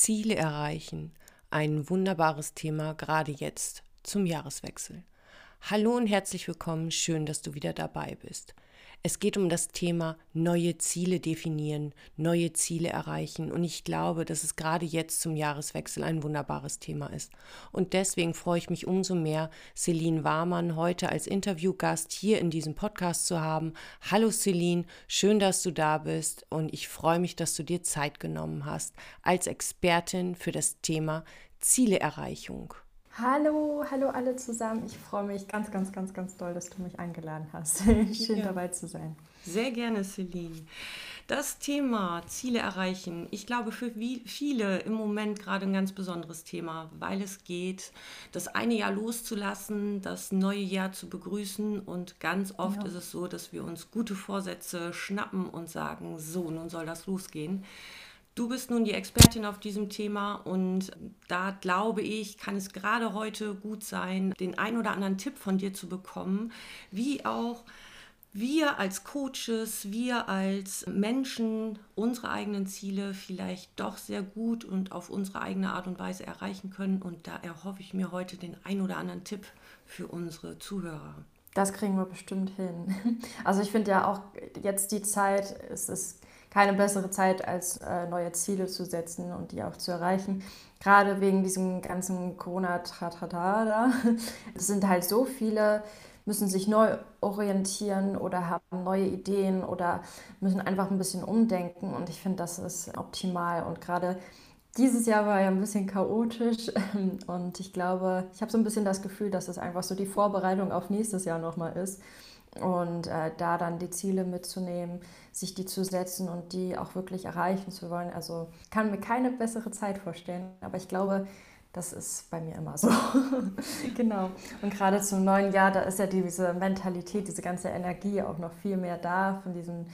Ziele erreichen. Ein wunderbares Thema, gerade jetzt zum Jahreswechsel. Hallo und herzlich willkommen, schön, dass du wieder dabei bist. Es geht um das Thema neue Ziele definieren, neue Ziele erreichen. Und ich glaube, dass es gerade jetzt zum Jahreswechsel ein wunderbares Thema ist. Und deswegen freue ich mich umso mehr, Celine Warmann heute als Interviewgast hier in diesem Podcast zu haben. Hallo Celine, schön, dass du da bist. Und ich freue mich, dass du dir Zeit genommen hast als Expertin für das Thema Zieleerreichung. Hallo, hallo alle zusammen. Ich freue mich ganz, ganz, ganz, ganz doll, dass du mich eingeladen hast. Schön ja. dabei zu sein. Sehr gerne, Celine. Das Thema Ziele erreichen, ich glaube für viele im Moment gerade ein ganz besonderes Thema, weil es geht, das eine Jahr loszulassen, das neue Jahr zu begrüßen und ganz oft. Genau. ist es so, dass wir uns gute Vorsätze schnappen und sagen, so, nun soll das losgehen. Du bist nun die Expertin auf diesem Thema und da glaube ich, kann es gerade heute gut sein, den ein oder anderen Tipp von dir zu bekommen, wie auch wir als Coaches, wir als Menschen unsere eigenen Ziele vielleicht doch sehr gut und auf unsere eigene Art und Weise erreichen können. Und da erhoffe ich mir heute den ein oder anderen Tipp für unsere Zuhörer. Das kriegen wir bestimmt hin. Also ich finde ja auch jetzt die Zeit, es ist keine bessere Zeit, als äh, neue Ziele zu setzen und die auch zu erreichen. Gerade wegen diesem ganzen Corona-Tratata. Es sind halt so viele, müssen sich neu orientieren oder haben neue Ideen oder müssen einfach ein bisschen umdenken. Und ich finde, das ist optimal. Und gerade dieses Jahr war ja ein bisschen chaotisch und ich glaube, ich habe so ein bisschen das Gefühl, dass es einfach so die Vorbereitung auf nächstes Jahr nochmal ist und äh, da dann die Ziele mitzunehmen, sich die zu setzen und die auch wirklich erreichen zu wollen. Also kann mir keine bessere Zeit vorstellen, aber ich glaube, das ist bei mir immer so. genau. Und gerade zum neuen Jahr, da ist ja diese Mentalität, diese ganze Energie auch noch viel mehr da von diesen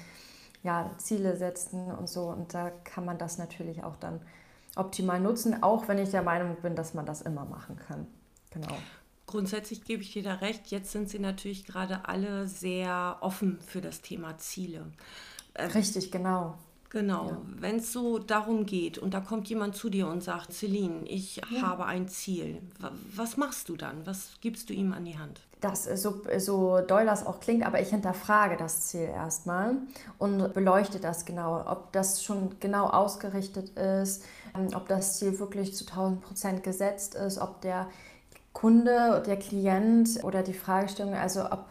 ja, Ziele setzen und so. Und da kann man das natürlich auch dann optimal nutzen, auch wenn ich der Meinung bin, dass man das immer machen kann. Genau. Grundsätzlich gebe ich dir da recht. Jetzt sind sie natürlich gerade alle sehr offen für das Thema Ziele. Ähm, Richtig, genau. Genau, ja. wenn es so darum geht und da kommt jemand zu dir und sagt, Celine, ich ja. habe ein Ziel, was machst du dann? Was gibst du ihm an die Hand? Das ist so, so doll das auch klingt, aber ich hinterfrage das Ziel erstmal und beleuchte das genau, ob das schon genau ausgerichtet ist, ähm, ob das Ziel wirklich zu 1000 Prozent gesetzt ist, ob der Kunde, der Klient oder die Fragestellung, also ob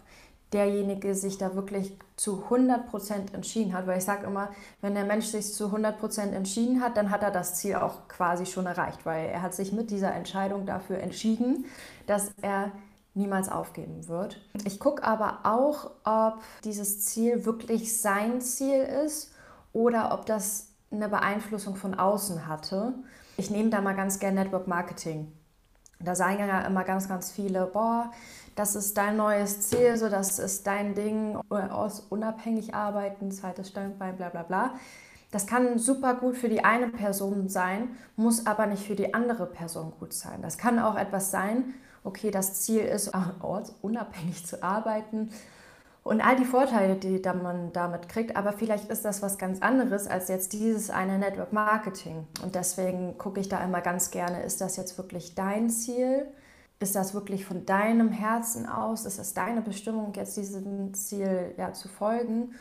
derjenige sich da wirklich zu 100% entschieden hat. Weil ich sage immer, wenn der Mensch sich zu 100% entschieden hat, dann hat er das Ziel auch quasi schon erreicht, weil er hat sich mit dieser Entscheidung dafür entschieden, dass er niemals aufgeben wird. Ich gucke aber auch, ob dieses Ziel wirklich sein Ziel ist oder ob das eine Beeinflussung von außen hatte. Ich nehme da mal ganz gerne Network Marketing da sagen ja immer ganz, ganz viele, boah, das ist dein neues Ziel, so das ist dein Ding, aus unabhängig arbeiten, zweites Standbein, bla bla bla. Das kann super gut für die eine Person sein, muss aber nicht für die andere Person gut sein. Das kann auch etwas sein, okay, das Ziel ist, ortsunabhängig zu arbeiten und all die Vorteile, die man damit kriegt. Aber vielleicht ist das was ganz anderes als jetzt dieses eine Network Marketing. Und deswegen gucke ich da immer ganz gerne, ist das jetzt wirklich dein Ziel? Ist das wirklich von deinem Herzen aus? Ist es deine Bestimmung, jetzt diesem Ziel ja, zu folgen?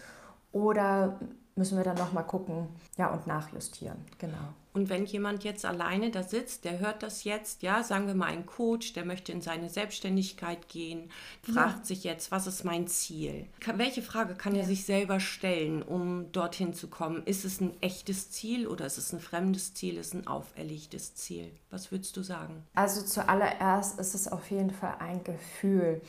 Oder müssen wir dann nochmal gucken ja, und nachjustieren? Genau. Und wenn jemand jetzt alleine da sitzt, der hört das jetzt, ja, sagen wir mal ein Coach, der möchte in seine Selbstständigkeit gehen, fragt ja. sich jetzt, was ist mein Ziel? welche Frage kann ja. er sich selber stellen, um dorthin zu kommen? Ist es ein echtes Ziel oder ist es ein fremdes Ziel, ist es ein auferlegtes Ziel? Was würdest du sagen? Also zuallererst ist es auf jeden Fall ein Gefühl.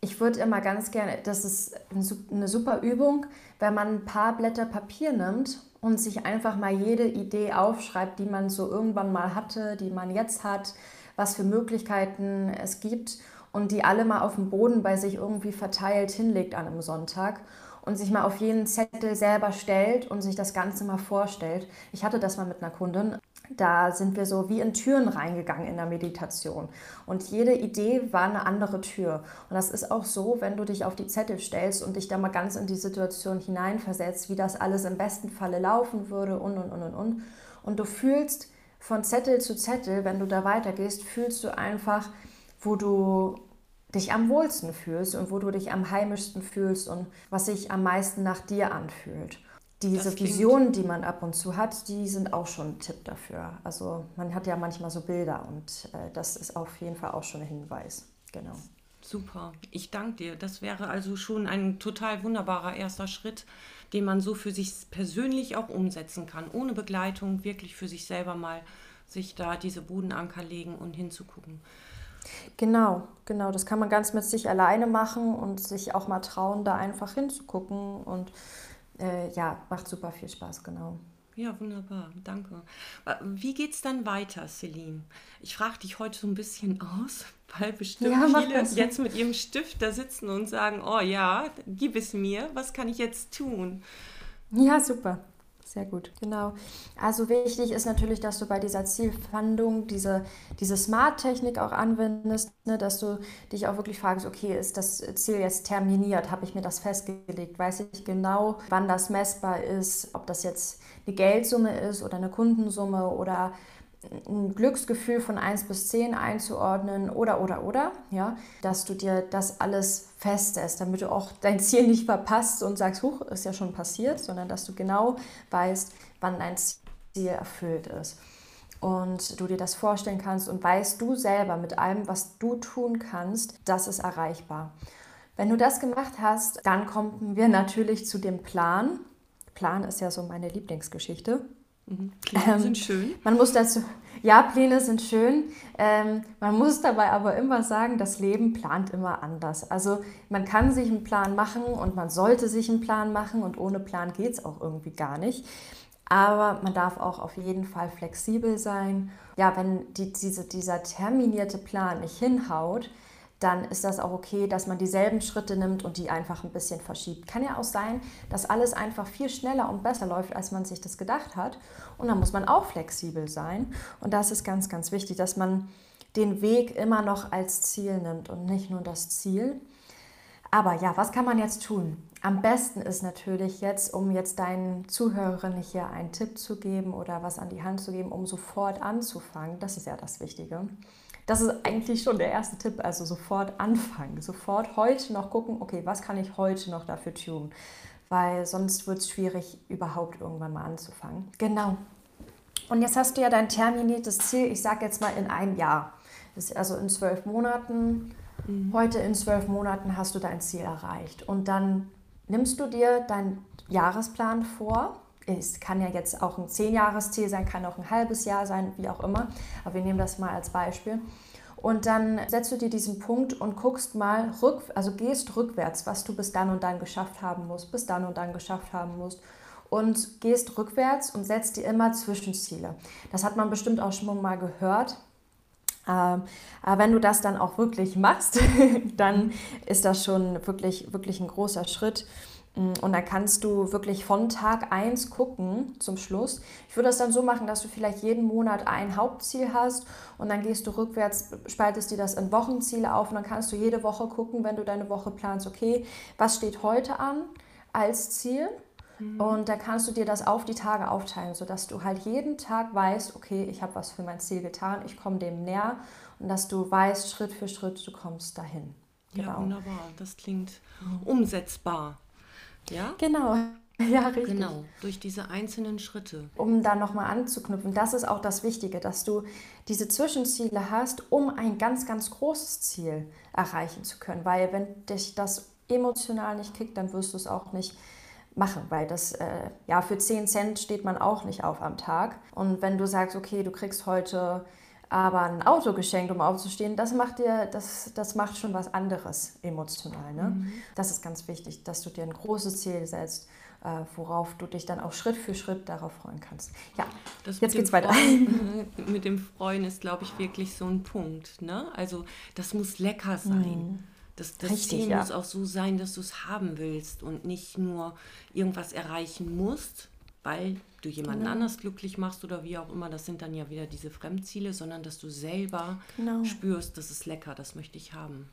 Ich würde immer ganz gerne, das ist eine super Übung, wenn man ein paar Blätter Papier nimmt und sich einfach mal jede Idee aufschreibt, die man so irgendwann mal hatte, die man jetzt hat, was für Möglichkeiten es gibt und die alle mal auf dem Boden bei sich irgendwie verteilt hinlegt an einem Sonntag und sich mal auf jeden Zettel selber stellt und sich das Ganze mal vorstellt. Ich hatte das mal mit einer Kundin. Da sind wir so wie in Türen reingegangen in der Meditation. Und jede Idee war eine andere Tür. Und das ist auch so, wenn du dich auf die Zettel stellst und dich da mal ganz in die Situation hineinversetzt, wie das alles im besten Falle laufen würde und, und, und, und, und. Und du fühlst, von Zettel zu Zettel, wenn du da weitergehst, fühlst du einfach, wo du dich am wohlsten fühlst und wo du dich am heimischsten fühlst und was sich am meisten nach dir anfühlt. Diese Visionen, die man ab und zu hat, die sind auch schon ein Tipp dafür. Also man hat ja manchmal so Bilder und äh, das ist auf jeden Fall auch schon ein Hinweis. Genau. Super, ich danke dir. Das wäre also schon ein total wunderbarer erster Schritt, den man so für sich persönlich auch umsetzen kann, ohne Begleitung, wirklich für sich selber mal sich da diese Bodenanker legen und hinzugucken. Genau, genau. Das kann man ganz mit sich alleine machen und sich auch mal trauen, da einfach hinzugucken. Und äh, ja, macht super viel Spaß, genau. Ja, wunderbar, danke. Wie geht es dann weiter, Celine? Ich frage dich heute so ein bisschen aus, weil bestimmt ja, viele jetzt mit ihrem Stift da sitzen und sagen, oh ja, gib es mir, was kann ich jetzt tun? Ja, super. Sehr gut, genau. Also wichtig ist natürlich, dass du bei dieser Zielfindung diese, diese Smart-Technik auch anwendest, ne, dass du dich auch wirklich fragst, okay, ist das Ziel jetzt terminiert? Habe ich mir das festgelegt? Weiß ich genau, wann das messbar ist? Ob das jetzt eine Geldsumme ist oder eine Kundensumme oder ein Glücksgefühl von 1 bis 10 einzuordnen oder, oder, oder, ja, dass du dir das alles festsetzt, damit du auch dein Ziel nicht verpasst und sagst, huch, ist ja schon passiert, sondern dass du genau weißt, wann dein Ziel erfüllt ist. Und du dir das vorstellen kannst und weißt du selber mit allem, was du tun kannst, das ist erreichbar. Wenn du das gemacht hast, dann kommen wir natürlich zu dem Plan. Plan ist ja so meine Lieblingsgeschichte. Mhm. Pläne ähm, sind schön. Man muss dazu, ja, Pläne sind schön. Ähm, man muss dabei aber immer sagen, das Leben plant immer anders. Also man kann sich einen Plan machen und man sollte sich einen Plan machen und ohne Plan geht es auch irgendwie gar nicht. Aber man darf auch auf jeden Fall flexibel sein. Ja, wenn die, diese, dieser terminierte Plan nicht hinhaut, dann ist das auch okay, dass man dieselben Schritte nimmt und die einfach ein bisschen verschiebt. Kann ja auch sein, dass alles einfach viel schneller und besser läuft, als man sich das gedacht hat. Und dann muss man auch flexibel sein. Und das ist ganz, ganz wichtig, dass man den Weg immer noch als Ziel nimmt und nicht nur das Ziel. Aber ja, was kann man jetzt tun? Am besten ist natürlich jetzt, um jetzt deinen Zuhörern hier einen Tipp zu geben oder was an die Hand zu geben, um sofort anzufangen. Das ist ja das Wichtige das ist eigentlich schon der erste Tipp. Also sofort anfangen, sofort heute noch gucken, okay, was kann ich heute noch dafür tun? Weil sonst wird es schwierig, überhaupt irgendwann mal anzufangen. Genau. Und jetzt hast du ja dein terminiertes Ziel, ich sage jetzt mal in einem Jahr. Also in zwölf Monaten. Mhm. Heute in zwölf Monaten hast du dein Ziel erreicht. Und dann nimmst du dir deinen Jahresplan vor es kann ja jetzt auch ein Zehnjahresziel sein, kann auch ein halbes Jahr sein, wie auch immer. Aber wir nehmen das mal als Beispiel. Und dann setzt du dir diesen Punkt und guckst mal rück, also gehst rückwärts, was du bis dann und dann geschafft haben musst, bis dann und dann geschafft haben musst. Und gehst rückwärts und setzt dir immer Zwischenziele. Das hat man bestimmt auch schon mal gehört. Ähm, aber wenn du das dann auch wirklich machst, dann ist das schon wirklich, wirklich ein großer Schritt. Mm, und dann kannst du wirklich von Tag 1 gucken zum Schluss. Ich würde das dann so machen, dass du vielleicht jeden Monat ein Hauptziel hast und dann gehst du rückwärts, spaltest dir das in Wochenziele auf und dann kannst du jede Woche gucken, wenn du deine Woche planst, okay, was steht heute an als Ziel? Mhm. Und da kannst du dir das auf die Tage aufteilen, sodass du halt jeden Tag weißt, okay, ich habe was für mein Ziel getan, ich komme dem näher und dass du weißt, Schritt für Schritt, du kommst dahin. Genau. Ja, wunderbar. Das klingt mhm. umsetzbar. Ja? Genau. Ja, richtig. Genau, durch diese einzelnen Schritte. Um da nochmal anzuknüpfen, das ist auch das Wichtige, dass du diese Zwischenziele hast, um ein ganz, ganz großes Ziel erreichen zu können. Weil wenn dich das emotional nicht kickt, dann wirst du es auch nicht machen, weil das, äh, ja, für 10 Cent steht man auch nicht auf am Tag. Und wenn du sagst, okay, du kriegst heute aber ein Auto geschenkt, um aufzustehen, das macht dir, das, das macht schon was anderes emotional. Ne? Mhm. Das ist ganz wichtig, dass du dir ein großes Ziel setzt, äh, worauf du dich dann auch Schritt für Schritt darauf freuen kannst. Ja, das jetzt geht's weiter. mit dem Freuen ist, glaube ich, wirklich so ein Punkt. Ne? Also das muss lecker sein. Mhm. Das, das Richtig, Ziel ja. muss auch so sein, dass du es haben willst und nicht nur irgendwas erreichen musst, weil du jemanden genau. anders glücklich machst oder wie auch immer, das sind dann ja wieder diese Fremdziele, sondern dass du selber genau. spürst, das ist lecker, das möchte ich haben.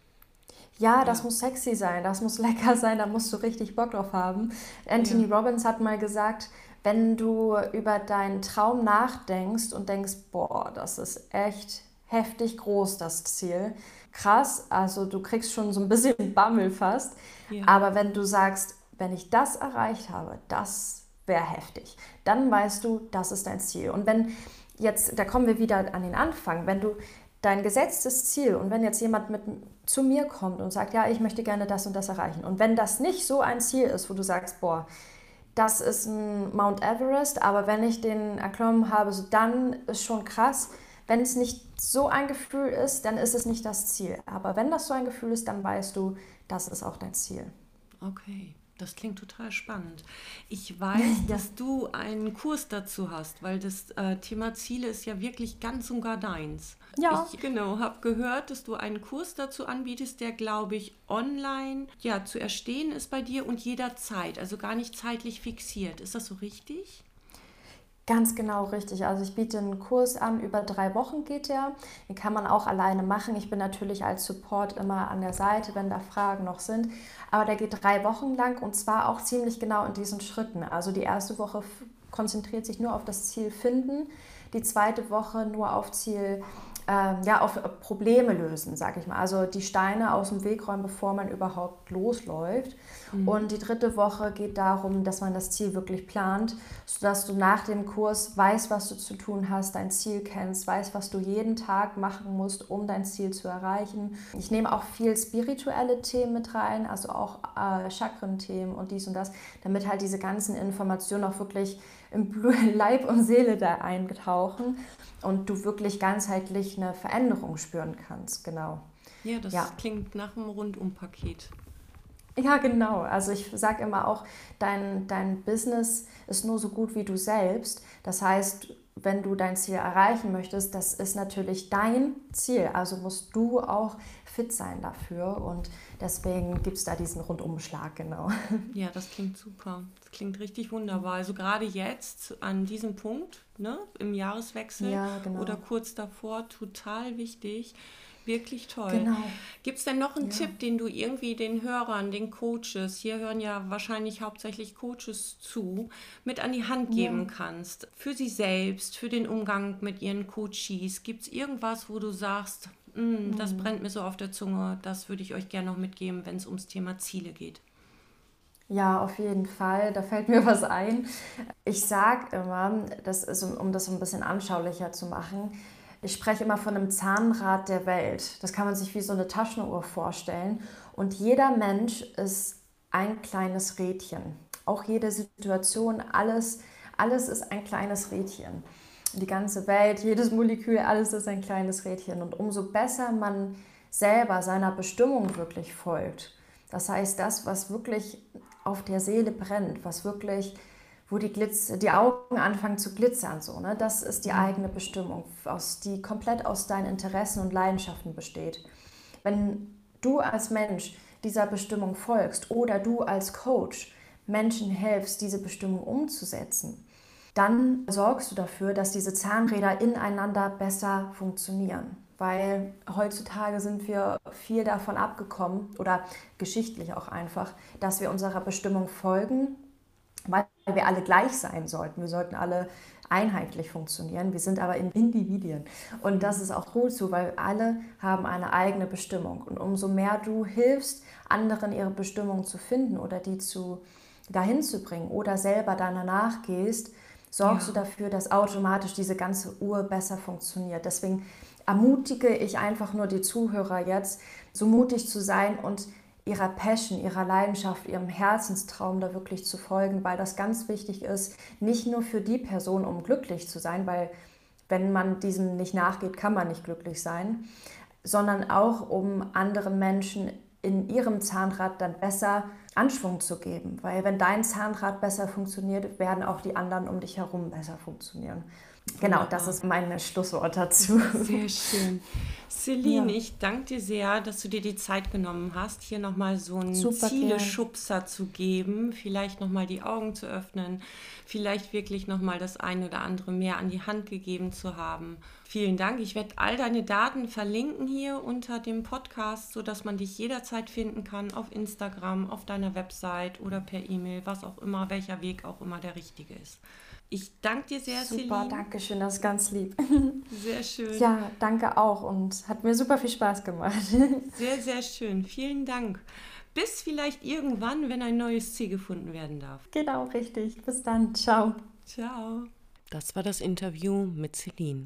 Ja, das ja. muss sexy sein, das muss lecker sein, da musst du richtig Bock drauf haben. Anthony ja. Robbins hat mal gesagt, wenn du über deinen Traum nachdenkst und denkst, boah, das ist echt heftig groß, das Ziel. Krass, also du kriegst schon so ein bisschen Bammel fast. Ja. Aber wenn du sagst, wenn ich das erreicht habe, das wäre heftig, dann weißt du, das ist dein Ziel. Und wenn jetzt, da kommen wir wieder an den Anfang, wenn du dein gesetztes Ziel und wenn jetzt jemand mit zu mir kommt und sagt, ja, ich möchte gerne das und das erreichen und wenn das nicht so ein Ziel ist, wo du sagst, boah, das ist ein Mount Everest, aber wenn ich den erklommen habe, so dann ist schon krass. Wenn es nicht so ein Gefühl ist, dann ist es nicht das Ziel. Aber wenn das so ein Gefühl ist, dann weißt du, das ist auch dein Ziel. Okay. Das klingt total spannend. Ich weiß, dass du einen Kurs dazu hast, weil das äh, Thema Ziele ist ja wirklich ganz und gar deins. Ja. Ich genau habe gehört, dass du einen Kurs dazu anbietest, der glaube ich online ja zu erstehen ist bei dir und jederzeit, also gar nicht zeitlich fixiert. Ist das so richtig? Ganz genau richtig. Also ich biete einen Kurs an, über drei Wochen geht der. Den kann man auch alleine machen. Ich bin natürlich als Support immer an der Seite, wenn da Fragen noch sind. Aber der geht drei Wochen lang und zwar auch ziemlich genau in diesen Schritten. Also die erste Woche konzentriert sich nur auf das Ziel finden, die zweite Woche nur auf Ziel ähm, ja, auf Probleme lösen, sag ich mal. Also die Steine aus dem Weg räumen, bevor man überhaupt losläuft. Mhm. Und die dritte Woche geht darum, dass man das Ziel wirklich plant, sodass du nach dem Kurs weißt, was du zu tun hast, dein Ziel kennst, weißt, was du jeden Tag machen musst, um dein Ziel zu erreichen. Ich nehme auch viel spirituelle Themen mit rein, also auch äh, Chakren-Themen und dies und das, damit halt diese ganzen Informationen auch wirklich im Leib und Seele da eingetauchen und du wirklich ganzheitlich eine Veränderung spüren kannst. Genau. Ja, das ja. klingt nach einem Rundumpaket. Ja, genau. Also ich sage immer auch, dein, dein Business ist nur so gut wie du selbst. Das heißt, wenn du dein Ziel erreichen möchtest, das ist natürlich dein Ziel. Also musst du auch fit sein dafür. Und deswegen gibt es da diesen Rundumschlag, genau. Ja, das klingt super. Das klingt richtig wunderbar. Also gerade jetzt an diesem Punkt, ne, im Jahreswechsel ja, genau. oder kurz davor, total wichtig. Wirklich toll. Genau. Gibt es denn noch einen ja. Tipp, den du irgendwie den Hörern, den Coaches, hier hören ja wahrscheinlich hauptsächlich Coaches zu, mit an die Hand geben ja. kannst? Für sie selbst, für den Umgang mit ihren Coaches. Gibt es irgendwas, wo du sagst, mm, das mhm. brennt mir so auf der Zunge, das würde ich euch gerne noch mitgeben, wenn es ums Thema Ziele geht? Ja, auf jeden Fall. Da fällt mir was ein. Ich sage immer, das ist, um das ein bisschen anschaulicher zu machen, ich spreche immer von einem Zahnrad der Welt. Das kann man sich wie so eine Taschenuhr vorstellen. Und jeder Mensch ist ein kleines Rädchen. Auch jede Situation, alles, alles ist ein kleines Rädchen. Die ganze Welt, jedes Molekül, alles ist ein kleines Rädchen. Und umso besser man selber seiner Bestimmung wirklich folgt, das heißt, das, was wirklich auf der Seele brennt, was wirklich wo die, Glitz, die Augen anfangen zu glitzern. So, ne? Das ist die eigene Bestimmung, aus, die komplett aus deinen Interessen und Leidenschaften besteht. Wenn du als Mensch dieser Bestimmung folgst oder du als Coach Menschen hilfst, diese Bestimmung umzusetzen, dann sorgst du dafür, dass diese Zahnräder ineinander besser funktionieren. Weil heutzutage sind wir viel davon abgekommen oder geschichtlich auch einfach, dass wir unserer Bestimmung folgen weil wir alle gleich sein sollten. Wir sollten alle einheitlich funktionieren. Wir sind aber Individuen. Und das ist auch gut so, weil alle haben eine eigene Bestimmung. Und umso mehr du hilfst, anderen ihre Bestimmung zu finden oder die zu, dahin zu bringen oder selber danach gehst, sorgst ja. du dafür, dass automatisch diese ganze Uhr besser funktioniert. Deswegen ermutige ich einfach nur die Zuhörer jetzt, so mutig zu sein und ihrer Passion, ihrer Leidenschaft, ihrem Herzenstraum da wirklich zu folgen, weil das ganz wichtig ist, nicht nur für die Person, um glücklich zu sein, weil wenn man diesem nicht nachgeht, kann man nicht glücklich sein, sondern auch um anderen Menschen in ihrem Zahnrad dann besser Anschwung zu geben, weil wenn dein Zahnrad besser funktioniert, werden auch die anderen um dich herum besser funktionieren. Genau, das ist mein Schlusswort dazu. Sehr schön. Celine, ja. ich danke dir sehr, dass du dir die Zeit genommen hast, hier nochmal so einen Zieleschubser zu geben, vielleicht nochmal die Augen zu öffnen, vielleicht wirklich nochmal das eine oder andere mehr an die Hand gegeben zu haben. Vielen Dank. Ich werde all deine Daten verlinken hier unter dem Podcast, sodass man dich jederzeit finden kann auf Instagram, auf deiner Website oder per E-Mail, was auch immer, welcher Weg auch immer der richtige ist. Ich danke dir sehr, Super, Celine. danke schön, das ist ganz lieb. Sehr schön. Ja, danke auch und hat mir super viel Spaß gemacht. Sehr, sehr schön. Vielen Dank. Bis vielleicht irgendwann, wenn ein neues Ziel gefunden werden darf. Genau, richtig. Bis dann. Ciao. Ciao. Das war das Interview mit Celine.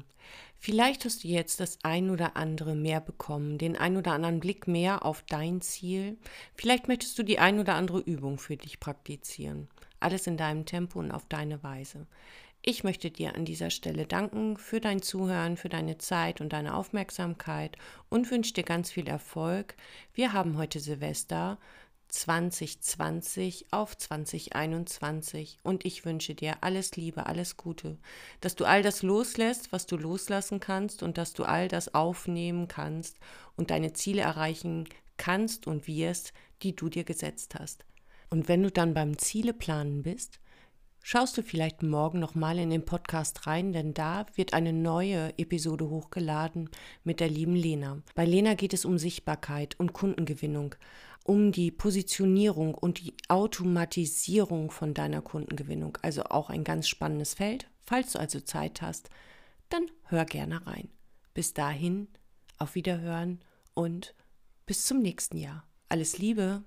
Vielleicht hast du jetzt das ein oder andere mehr bekommen, den ein oder anderen Blick mehr auf dein Ziel. Vielleicht möchtest du die ein oder andere Übung für dich praktizieren. Alles in deinem Tempo und auf deine Weise. Ich möchte dir an dieser Stelle danken für dein Zuhören, für deine Zeit und deine Aufmerksamkeit und wünsche dir ganz viel Erfolg. Wir haben heute Silvester 2020 auf 2021 und ich wünsche dir alles Liebe, alles Gute, dass du all das loslässt, was du loslassen kannst und dass du all das aufnehmen kannst und deine Ziele erreichen kannst und wirst, die du dir gesetzt hast. Und wenn du dann beim Zieleplanen bist, schaust du vielleicht morgen nochmal in den Podcast rein, denn da wird eine neue Episode hochgeladen mit der lieben Lena. Bei Lena geht es um Sichtbarkeit und Kundengewinnung, um die Positionierung und die Automatisierung von deiner Kundengewinnung. Also auch ein ganz spannendes Feld. Falls du also Zeit hast, dann hör gerne rein. Bis dahin, auf Wiederhören und bis zum nächsten Jahr. Alles Liebe!